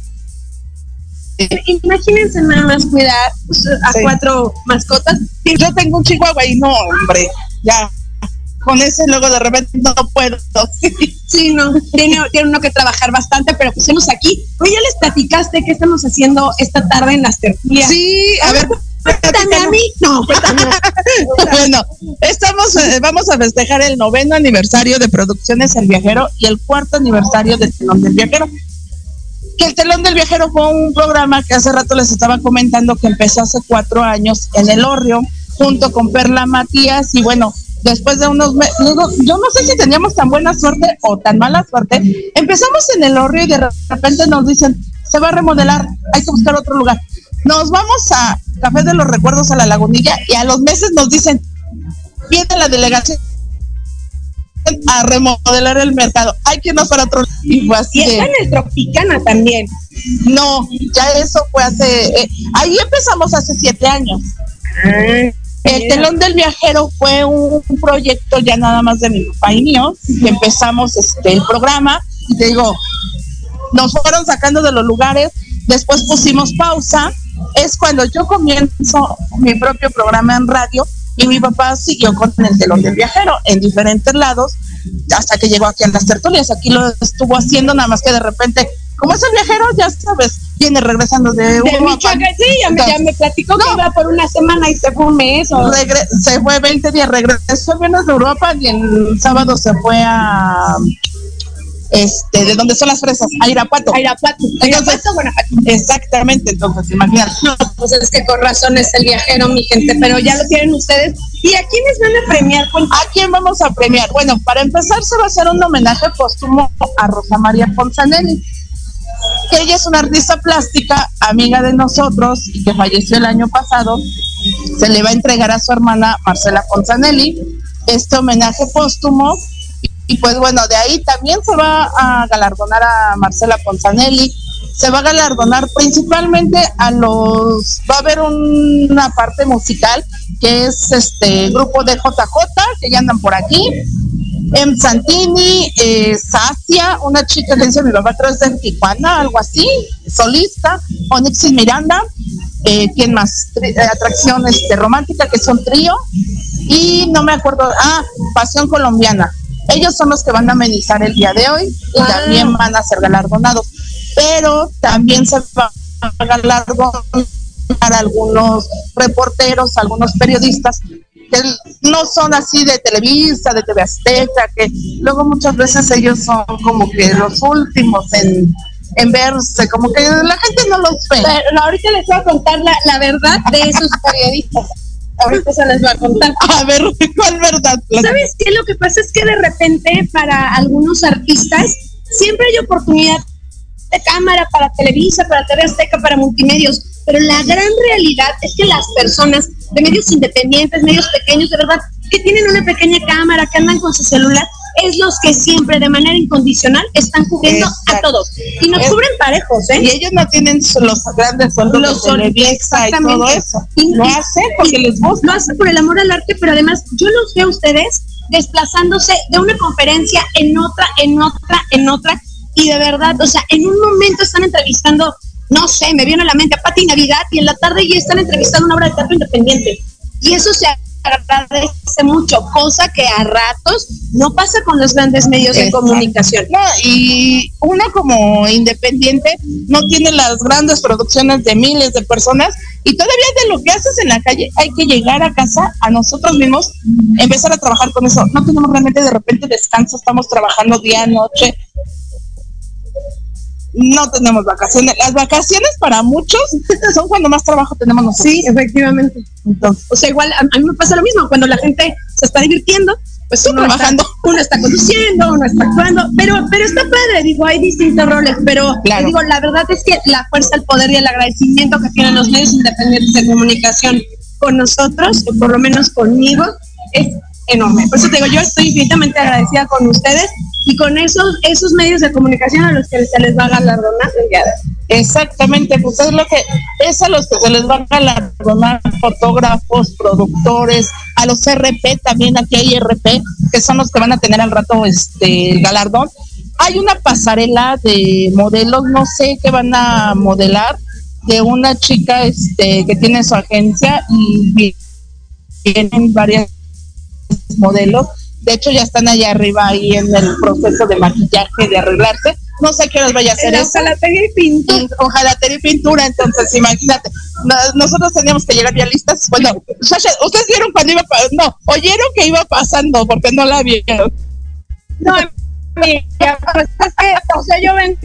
Imagínense nada más cuidar pues, a Sí. cuatro mascotas. Yo tengo un chihuahua y no, hombre, ya. Con ese luego de repente no puedo. Sí, no, tiene, tiene uno que trabajar bastante, pero pues hemos aquí. Oye, ya les platicaste qué estamos haciendo esta tarde en las tertulias. Sí, a ver, Cuéntame a mí. No, bueno, estamos, eh, vamos a festejar el noveno aniversario de Producciones El Viajero y el cuarto aniversario de Telón del Viajero. Que el Telón del Viajero fue un programa que hace rato les estaba comentando que empezó hace cuatro años en el Orrio, junto con Perla Matías, y bueno, después de unos meses, yo no sé si teníamos tan buena suerte o tan mala suerte, empezamos en el Orrio y de repente nos dicen, se va a remodelar, hay que buscar otro lugar. Nos vamos a Café de los Recuerdos a la Lagunilla y a los meses nos dicen, viene la delegación a remodelar el mercado. Hay que irnos para otro. Y fue así Y está de, en el Tropicana también. no, ya eso fue hace, eh, ahí empezamos hace siete años. El telón del viajero fue un, un proyecto ya nada más de mi papá y mío, que empezamos este, el programa, y te digo, nos fueron sacando de los lugares, después pusimos pausa, es cuando yo comienzo mi propio programa en radio y mi papá siguió con el telón del viajero en diferentes lados hasta que llegó aquí a las tertulias, aquí lo estuvo haciendo nada más que de repente, como es el viajero, ya sabes, viene regresando de, De Uruapan. Michoacán, sí, ya me, ya me platicó que iba por una semana y se fue un mes. o- se fue 20 días, regresó el viernes de Europa y el sábado se fue a este, de donde son las fresas, a Irapuato. A Irapuato, Entonces, Guanajuato. Exactamente, entonces, imagínate. No, pues es que con razón es el viajero, mi gente, pero ya lo tienen ustedes. ¿Y a quiénes van a premiar? ¿A quién vamos a premiar? Bueno, para empezar se va a hacer un homenaje póstumo a Rosa María Ponzanelli. que Ella es una artista plástica, amiga de nosotros y que falleció el año pasado. Se le va a entregar a su hermana Marcela Ponzanelli este homenaje póstumo. Y pues bueno, de ahí también se va a galardonar a Marcela Ponzanelli. Se va a galardonar principalmente a los. Va a haber una parte musical que es este grupo de JJ, que ya andan por aquí. Em Santini, eh, Sacia, una chica que dice mi papá creo es de Tijuana, algo así, solista, Onixis Miranda, eh, ¿quién más? Eh, atracción este, romántica, que son trío, y no me acuerdo, ah, Pasión Colombiana. Ellos son los que van a amenizar el día de hoy y Ah. también van a ser galardonados, pero también se va a galardonar a algunos reporteros, algunos periodistas que no son así de Televisa, de TV Azteca, que luego muchas veces ellos son como que los últimos en, en verse, como que la gente no los ve. Pero ahorita les voy a contar la, la verdad de esos periodistas. Ahorita se les voy a contar. A ver, ¿cuál verdad? ¿Sabes qué? Lo que pasa es que de repente para algunos artistas siempre hay oportunidad de cámara para Televisa, para TV Azteca, para multimedios, pero la gran realidad es que las personas de medios independientes, medios pequeños, de verdad, que tienen una pequeña cámara, que andan con su celular, es los que siempre de manera incondicional están cubriendo a todos. Y nos Es- cubren parejos, ¿eh? Y ellos no tienen los grandes sueldos Los de Televisa y todo exactamente. eso. Y- Lo hacen porque les gusta. Lo hacen por el amor al arte, pero además yo los veo a ustedes desplazándose de una conferencia en otra, en otra, en otra, y de verdad, o sea, en un momento están entrevistando, no sé, me viene a la mente a Pati Navidad, y en la tarde ya están entrevistando una obra de teatro independiente. Y eso se agradece mucho, cosa que a ratos no pasa con los grandes medios de comunicación. No, y uno como independiente no tiene las grandes producciones de miles de personas y todavía de lo que haces en la calle hay que llegar a casa a nosotros mismos, empezar a trabajar con eso. No tenemos realmente de repente descanso, estamos trabajando día, noche. No tenemos vacaciones. Las vacaciones para muchos son cuando más trabajo tenemos nosotros. Sí, efectivamente. Entonces, O sea, igual a, a mí me pasa lo mismo, cuando la gente se está divirtiendo, pues uno trabajando. Está, uno está conduciendo, uno está actuando, pero, pero está padre, digo, hay distintos roles, pero Claro. digo, la verdad es que la fuerza, el poder y el agradecimiento que tienen los medios independientes de comunicación con nosotros, o por lo menos conmigo, es enorme. Por eso te digo, yo estoy infinitamente agradecida con ustedes y con esos, esos medios de comunicación a los que se les va a galardonar. Exactamente, pues es lo que es a los que se les va a galardonar fotógrafos, productores, a los RP también aquí hay RP que son los que van a tener al rato este galardón. Hay una pasarela de modelos, no sé qué van a modelar de una chica este que tiene su agencia y vienen varias modelos. De hecho, ya están allá arriba ahí en el proceso de maquillaje, de arreglarse. No sé qué horas vaya a hacer En eso. y pintura. Hojalatería y pintura, entonces imagínate. No- nosotros teníamos que llegar ya listas. Bueno, Sasha, ustedes vieron cuando iba, no, oyeron que iba pasando porque no la vieron. No, mira, pues es que, o sea, yo vengo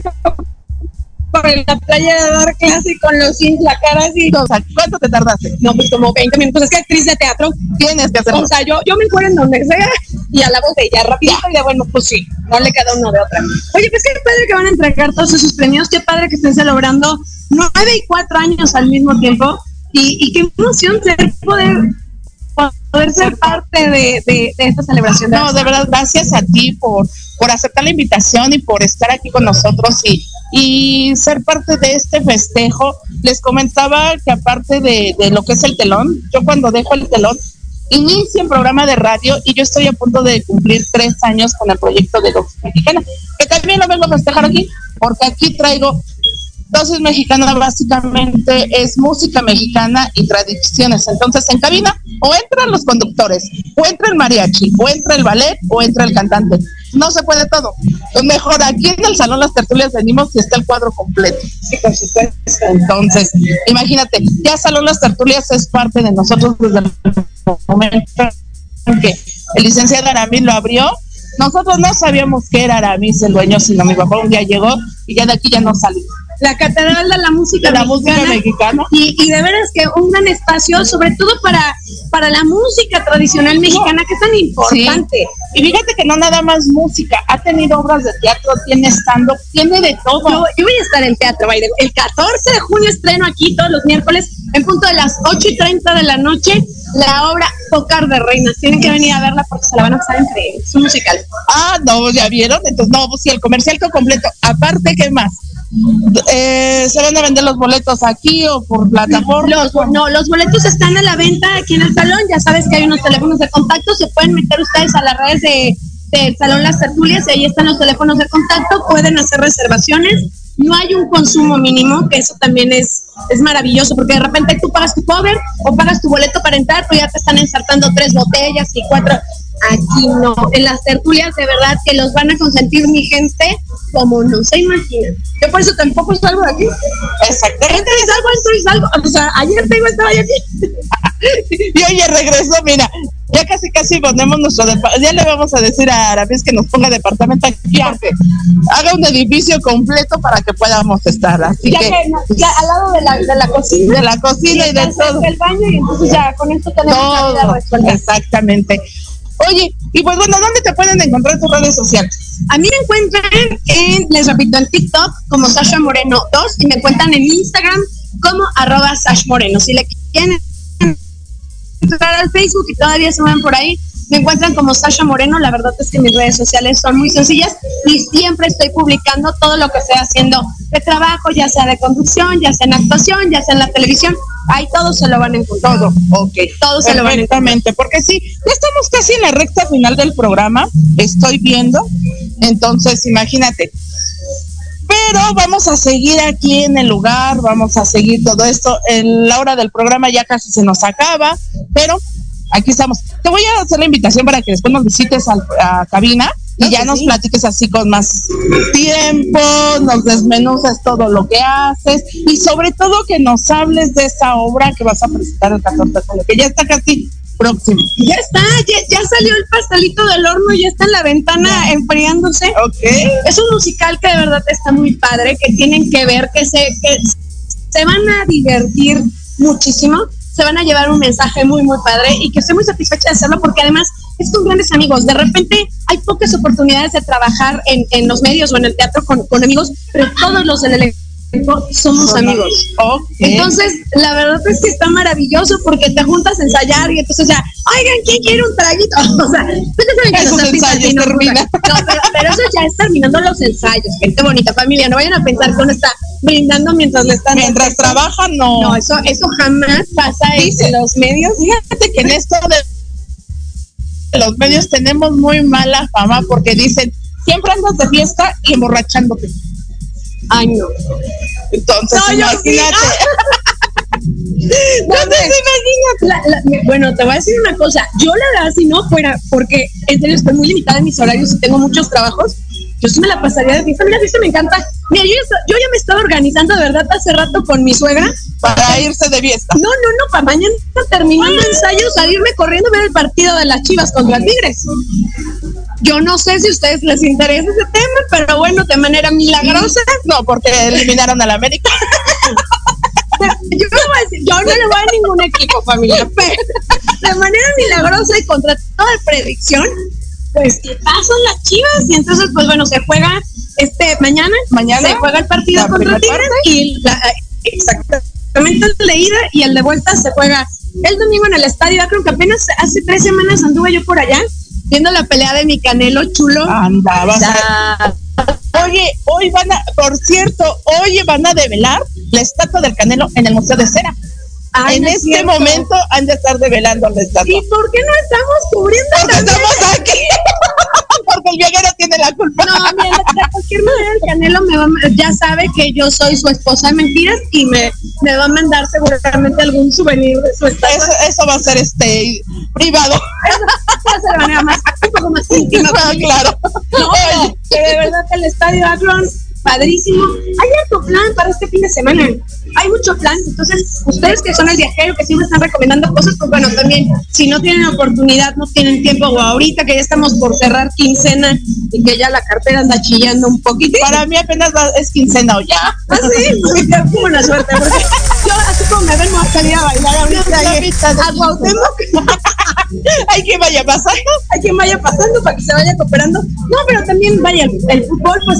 por la playa de dar clase y con los jeans, la cara así. O sea, ¿cuánto te tardaste? No, pues como 20 minutos. Es que actriz de teatro, Tienes que hacerlo. o sea, yo, yo me encuentro en donde sea y a la botella rapidito y de bueno, pues sí, no le queda uno de otra. Oye, pues qué padre que van a entregar todos esos premios, qué padre que estén celebrando nueve y cuatro años al mismo tiempo y, y qué emoción ser poder poder ser parte de, de, de esta celebración. No, de verdad, gracias a ti por, por aceptar la invitación y por estar aquí con nosotros y, y ser parte de este festejo. Les comentaba que aparte de, de lo que es el telón, yo cuando dejo el telón, inicio en programa de radio y yo estoy a punto de cumplir tres años con el proyecto de Dosis Mexicana, que también lo vengo a festejar aquí, porque aquí traigo Dosis Mexicana básicamente es música mexicana y tradiciones. Entonces, en cabina o entran los conductores, o entra el mariachi, o entra el ballet, o entra el cantante. No se puede todo. Pues mejor aquí en el Salón Las Tertulias venimos y está el cuadro completo. Sí, por supuesto. Entonces, imagínate, ya Salón Las Tertulias es parte de nosotros desde el momento en que el licenciado Aramis lo abrió. Nosotros no sabíamos que era Aramis el dueño, sino mi papá un día llegó y ya de aquí ya no salió. La Catedral de la Música De la Mexicana. música mexicana. Y, y de veras que un gran espacio, sobre todo para, para la música tradicional mexicana, que es tan importante. Y fíjate que no nada más música, ha tenido obras de teatro, tiene stand-up, tiene de todo. Yo, yo voy a estar en teatro. El 14 de junio estreno aquí todos los miércoles, en punto de las 8 y 30 de la noche, la obra Tocar de Reinas. Tienen que venir a verla porque se la van a pasar. Es un musical. Ah, no, ya vieron. Entonces, no, pues sí, el comercial todo completo. Aparte, ¿qué más? Eh, ¿Se van a vender los boletos aquí o por plataforma? Los, no, los boletos están a la venta aquí en el salón. Ya sabes que hay unos teléfonos de contacto. Se pueden meter ustedes a las redes de, del Salón Las Tertulias y ahí están los teléfonos de contacto, pueden hacer reservaciones. No hay un consumo mínimo, que eso también es, es maravilloso, porque de repente tú pagas tu cover o pagas tu boleto para entrar, pero ya te están ensartando tres botellas y cuatro. Aquí no, en las tertulias de verdad que los van a consentir mi gente como no se imaginan. Yo por eso tampoco salgo de aquí. Exactamente. Y salgo, entro y salgo. O sea, ayer tengo estaba yo aquí. Y oye, regreso, mira, ya casi casi ponemos nuestro ya le vamos a decir a Arabis que nos ponga departamento aquí, haga un edificio completo para que podamos estar. Así Ya que, que no, ya al lado de la, de la cocina. de la cocina y de está todo. El baño y entonces ya con esto tenemos la vida Todo, resuelta. exactamente. Oye, y pues bueno, ¿dónde te pueden encontrar tus redes sociales? A mí me encuentran en, les repito, en TikTok como Sasha Moreno 2 y me encuentran en Instagram como arroba Sash Moreno. Si le quieren entrar al Facebook y todavía se mueven por ahí, me encuentran como Sasha Moreno. La verdad es que mis redes sociales son muy sencillas y siempre estoy publicando todo lo que estoy haciendo de trabajo, ya sea de conducción, ya sea en actuación, ya sea en la televisión. Ahí todo se lo van a encontrar. Todo, ok. Todo se lo van a encontrar. Perfectamente, porque sí, ya estamos casi en la recta final del programa, estoy viendo, entonces imagínate. Pero vamos a seguir aquí en el lugar, vamos a seguir todo esto. En la hora del programa ya casi se nos acaba, pero aquí estamos. Te voy a hacer la invitación para que después nos visites al- a, cabina y ya nos sí. platiques así con más tiempo, nos desmenuzas todo lo que haces y sobre todo que nos hables de esa obra que vas a presentar el 14 de julio, que ya está casi próximo. Ya está, ya, ya salió el pastelito del horno, ya está en la ventana enfriándose. Ok. Es un musical que de verdad está muy padre, que tienen que ver, que se, que se van a divertir muchísimo, se van a llevar un mensaje muy, muy padre y que estoy muy satisfecha de hacerlo porque además es con grandes amigos. De repente hay pocas oportunidades de trabajar en, en los medios o en el teatro con, con amigos, pero todos los del somos amigos. Entonces, la verdad es que está maravilloso porque te juntas a ensayar y entonces ya, oigan, ¿quién quiere un traguito? O sea, ustedes saben que los ensayos no pero, pero eso ya es terminando los ensayos. Gente bonita, familia, no vayan a pensar que uno está brindando mientras le están... Mientras trabajan, no. No, eso, eso jamás pasa en los medios. Fíjate que en esto de los medios tenemos muy mala fama porque dicen, siempre andas de fiesta y emborrachándote. No. Entonces, No, yo sí. imagínate. Entonces, imagínate. La- la- bueno, te voy a decir una cosa. Yo, la verdad, si no fuera, porque en serio estoy muy limitada en mis horarios y tengo muchos trabajos, yo sí me la pasaría de fiesta. Mira, fiesta me encanta. Mira, yo ya, yo ya me estaba organizando de verdad hace rato con mi suegra. Para irse de fiesta. No, no, no, para mañana terminando ensayo, salirme corriendo a ver el partido de las Chivas contra Tigres. Yo no sé si a ustedes les interesa ese tema, pero bueno, de manera milagrosa. No, porque eliminaron al América. Yo no, voy a decir, yo no le voy a ningún equipo, familia, pero de manera milagrosa y contra toda predicción, pues que pasan las chivas y entonces, pues bueno, se juega este mañana, Mañana, se juega el partido contra Tigres y la, exactamente el de ida y el de vuelta se juega el domingo en el estadio. Creo que apenas hace tres semanas anduve yo por allá viendo la pelea de mi Canelo chulo. Anda, vas a... Ya. Oye, hoy van a, por cierto, hoy van a develar la estatua del Canelo en el Museo de Cera. Ay, en no este cierto. momento han de estar develando la estatua. ¿Y por qué no estamos cubriendo Porque también? estamos aquí. El viajero tiene la culpa. No, mira, de cualquier manera el Canelo me va, a- ya sabe que yo soy su esposa de mentiras y me, me va a mandar seguramente algún souvenir de su estatua. Eso, eso va a ser este privado. va a ser de manera más, un poco más íntima. Ah, claro. No, pero, pero de verdad que el estadio Akron, padrísimo. Hay harto plan para este fin de semana. Hay mucho plan. Entonces, ustedes que son el viajero, que siempre están recomendando cosas, pues bueno, también, si no tienen oportunidad, no tienen tiempo, o ahorita que ya estamos por cerrar quincena y que ya la cartera anda chillando un poquito. Para mí apenas va- es quincena o ya. Ah, sí, pues, buena suerte, porque yo así como me ven, me voy a salir a bailar ahorita de a Cuauhtémoc. Hay que vaya pasando. Hay quien vaya pasando para que se vaya cooperando. No, pero también vaya, el, el fútbol, pues